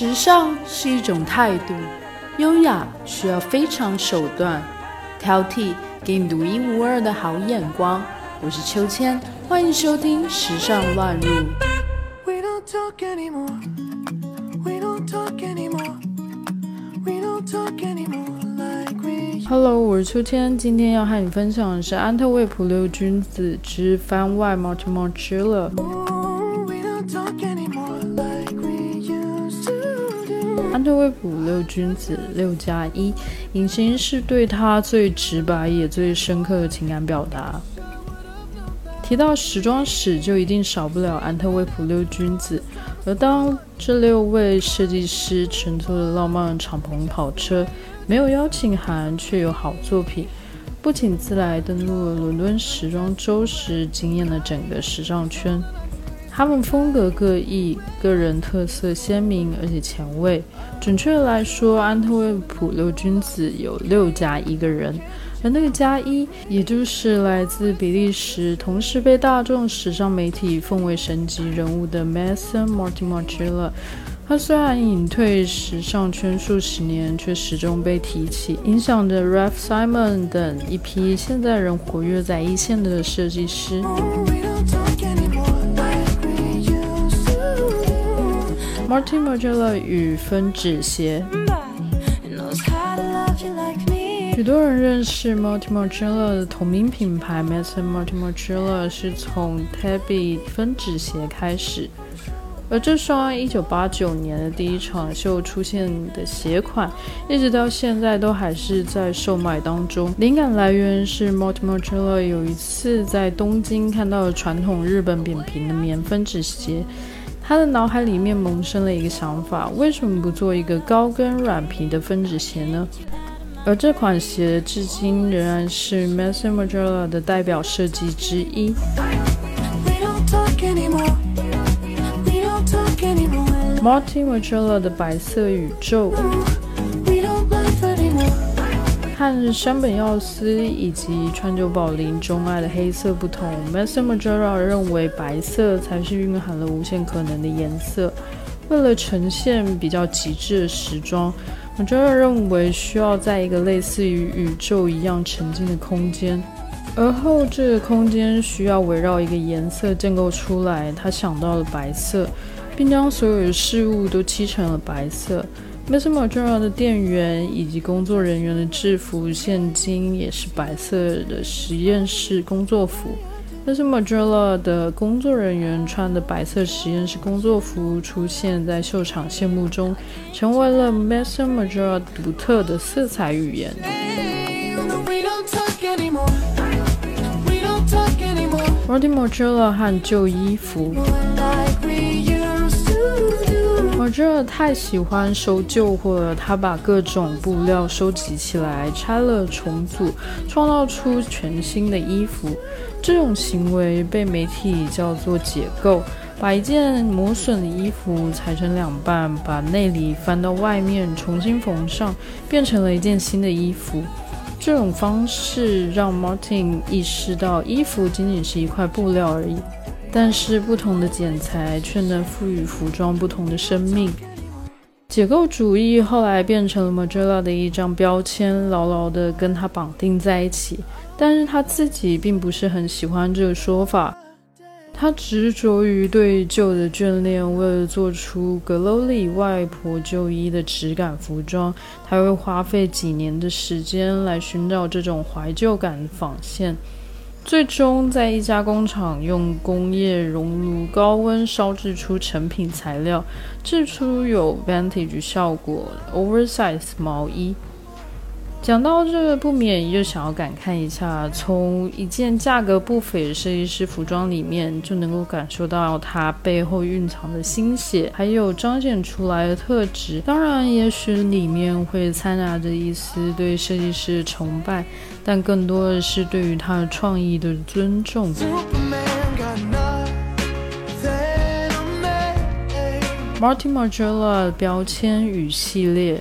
时尚是一种态度，优雅需要非常手段，挑剔给你独一无二的好眼光。我是秋千，欢迎收听《时尚乱入》。Hello，我是秋千，今天要和你分享的是安特卫普六君子之番外 Martimochilla。安特卫普六君子六加一，隐形是对他最直白也最深刻的情感表达。提到时装史，就一定少不了安特卫普六君子。而当这六位设计师乘坐的浪漫敞篷跑车，没有邀请函却有好作品，不请自来登陆了伦敦时装周时，惊艳了整个时尚圈。他们风格各异，个人特色鲜明，而且前卫。准确来说，安特卫普六君子有六加一个人，而那个加一，也就是来自比利时，同时被大众时尚媒体奉为神级人物的 Mason Martimochella。他虽然隐退时尚圈数十年，却始终被提起，影响着 Ralph Simon 等一批现在仍活跃在一线的设计师。Martin Margiela 与分趾鞋。许多人认识 Martin Margiela 的同名品牌 Mason Martin Margiela 是从 Tabby 分趾鞋开始，而这双1989年的第一场秀出现的鞋款，一直到现在都还是在售卖当中。灵感来源是 Martin Margiela 有一次在东京看到了传统日本扁平的棉分趾鞋。他的脑海里面萌生了一个想法：为什么不做一个高跟软皮的分趾鞋呢？而这款鞋至今仍然是 Massimo Margiela 的代表设计之一。Martin Margiela 的白色宇宙。和山本耀司以及川久保玲钟爱的黑色不同，Massimo Margiela 认为白色才是蕴含了无限可能的颜色。为了呈现比较极致的时装，Margiela 认为需要在一个类似于宇宙一样沉静的空间，而后这个空间需要围绕一个颜色建构出来。他想到了白色，并将所有的事物都漆成了白色。Massimo Margiela 的店员以及工作人员的制服，现今也是白色的实验室工作服。Massimo Margiela 的工作人员穿的白色实验室工作服出现在秀场谢幕中，成为了 Massimo Margiela 独特的色彩语言。Martin Margiela 和旧衣服。我真的太喜欢收旧货了。他把各种布料收集起来，拆了重组，创造出全新的衣服。这种行为被媒体叫做解构，把一件磨损的衣服裁成两半，把内里翻到外面，重新缝上，变成了一件新的衣服。这种方式让 Martin 意识到，衣服仅仅是一块布料而已。但是不同的剪裁却能赋予服装不同的生命。解构主义后来变成了 Margiela 的一张标签，牢牢地跟他绑定在一起。但是他自己并不是很喜欢这个说法。他执着于对旧的眷恋，为了做出格罗里外婆旧衣的质感服装，他会花费几年的时间来寻找这种怀旧感的纺线。最终，在一家工厂用工业熔炉高温烧制出成品材料，制出有 vintage 效果 oversize 毛衣。讲到这个，不免又想要感慨一下：从一件价格不菲的设计师服装里面，就能够感受到它背后蕴藏的心血，还有彰显出来的特质。当然，也许里面会掺杂着一丝对设计师的崇拜，但更多的是对于他的创意的尊重。Martin Margiela 标签与系列。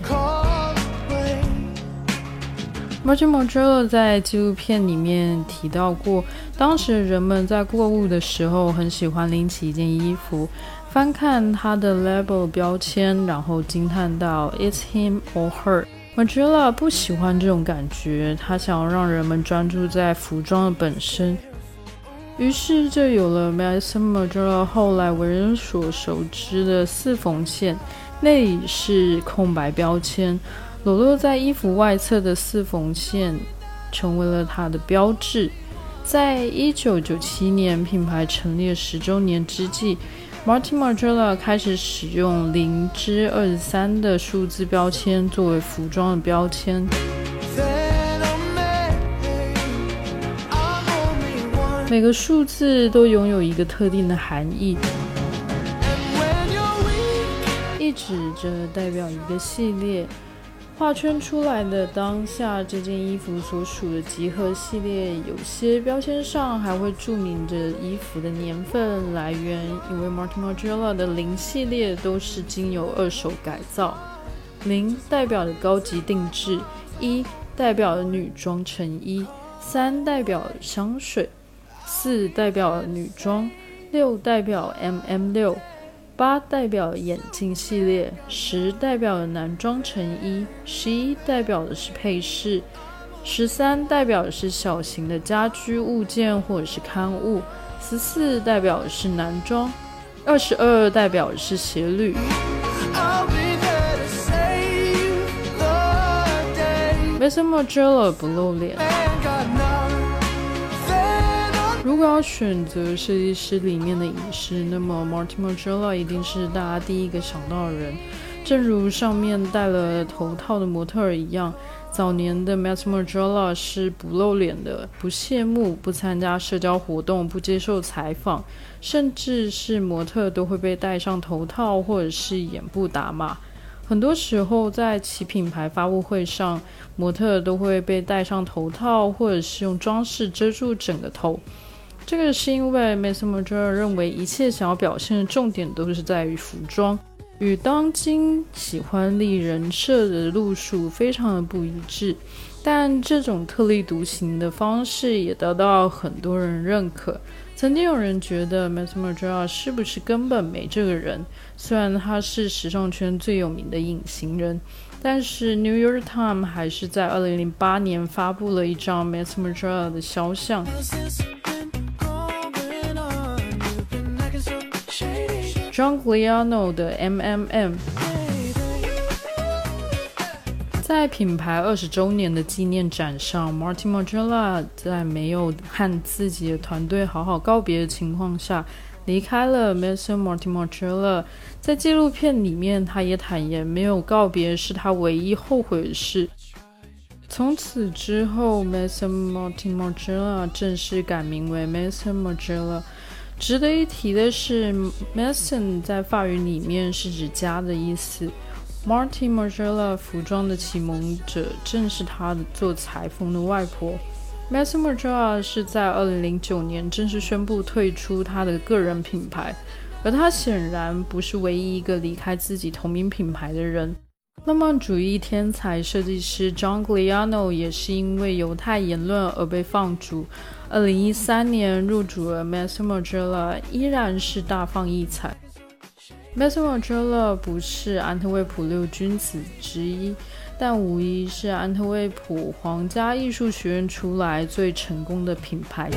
Martin Margiela 在纪录片里面提到过，当时人们在购物的时候很喜欢拎起一件衣服，翻看它的 label 标签，然后惊叹到 "It's him or her"。Margiela 不喜欢这种感觉，他想要让人们专注在服装的本身。于是就有了 Maison Margiela 后来为人所熟知的四缝线，内里是空白标签。裸露在衣服外侧的四缝线成为了它的标志。在一九九七年品牌成立十周年之际，Martin Margiela 开始使用零至二十三的数字标签作为服装的标签。每个数字都拥有一个特定的含义，一指着代表一个系列。画圈出来的当下，这件衣服所属的集合系列，有些标签上还会注明着衣服的年份来源，因为 Martin Margiela 的零系列都是经由二手改造。零代表的高级定制，一代表了女装成衣，三代表香水，四代表女装，六代表 MM 六。八代表眼镜系列，十代表了男装成衣，十一代表的是配饰，十三代表的是小型的家居物件或者是刊物，十四代表的是男装，二十二代表的是鞋履。Maison Margiela 不露脸。如果要选择设计师里面的影视，那么 Martin Margiela 一定是大家第一个想到的人。正如上面戴了头套的模特儿一样，早年的 Martin Margiela 是不露脸的，不谢幕，不参加社交活动，不接受采访，甚至是模特都会被戴上头套或者是眼部打码。很多时候在其品牌发布会上，模特都会被戴上头套，或者是用装饰遮住整个头。这个是因为 Maison Margiela 认为一切想要表现的重点都是在于服装，与当今喜欢立人设的路数非常的不一致。但这种特立独行的方式也得到很多人认可。曾经有人觉得 Maison Margiela 是不是根本没这个人？虽然他是时尚圈最有名的隐形人，但是 New York Times 还是在2008年发布了一张 Maison Margiela 的肖像。Jungliano 的 MMM，在品牌二十周年的纪念展上，Martin Margiela 在没有和自己的团队好好告别的情况下，离开了 m a s o n Martin Margiela。在纪录片里面，他也坦言，没有告别是他唯一后悔的事。从此之后，Maison Martin Margiela 正式改名为 Maison Margiela。值得一提的是，Mason 在法语里面是指家的意思。Martin Margiela 服装的启蒙者正是他的做裁缝的外婆。Mason Margiela 是在2009年正式宣布退出他的个人品牌，而他显然不是唯一一个离开自己同名品牌的人。浪漫主义天才设计师 John Gliano 也是因为犹太言论而被放逐。二零一三年入主了 Maison Margiela，依然是大放异彩。Maison Margiela 不是安特卫普六君子之一，但无疑是安特卫普皇家艺术学院出来最成功的品牌。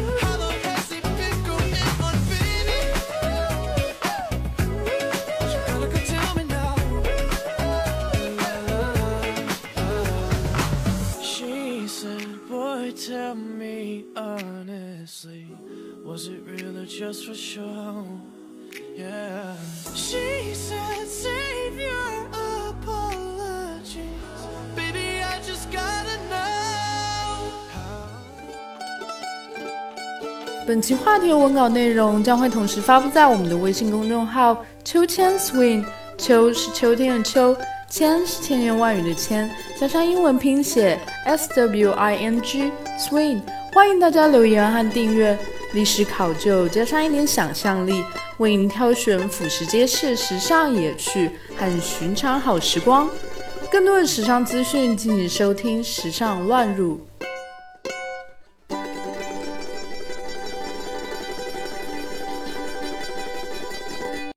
Tell me honestly, was it really just for show? Yeah, she said save your apologies, baby, I just gotta know how. 本期话题的文稿内容将会同时发布在我们的微信公众号，秋千 swing 秋是秋天的秋，千是千言万语的千，加上英文拼写 SWING。swing。欢迎大家留言和订阅。历史考究加上一点想象力，为您挑选俯拾皆是时尚野趣和寻常好时光。更多的时尚资讯，敬请收听《时尚乱入》。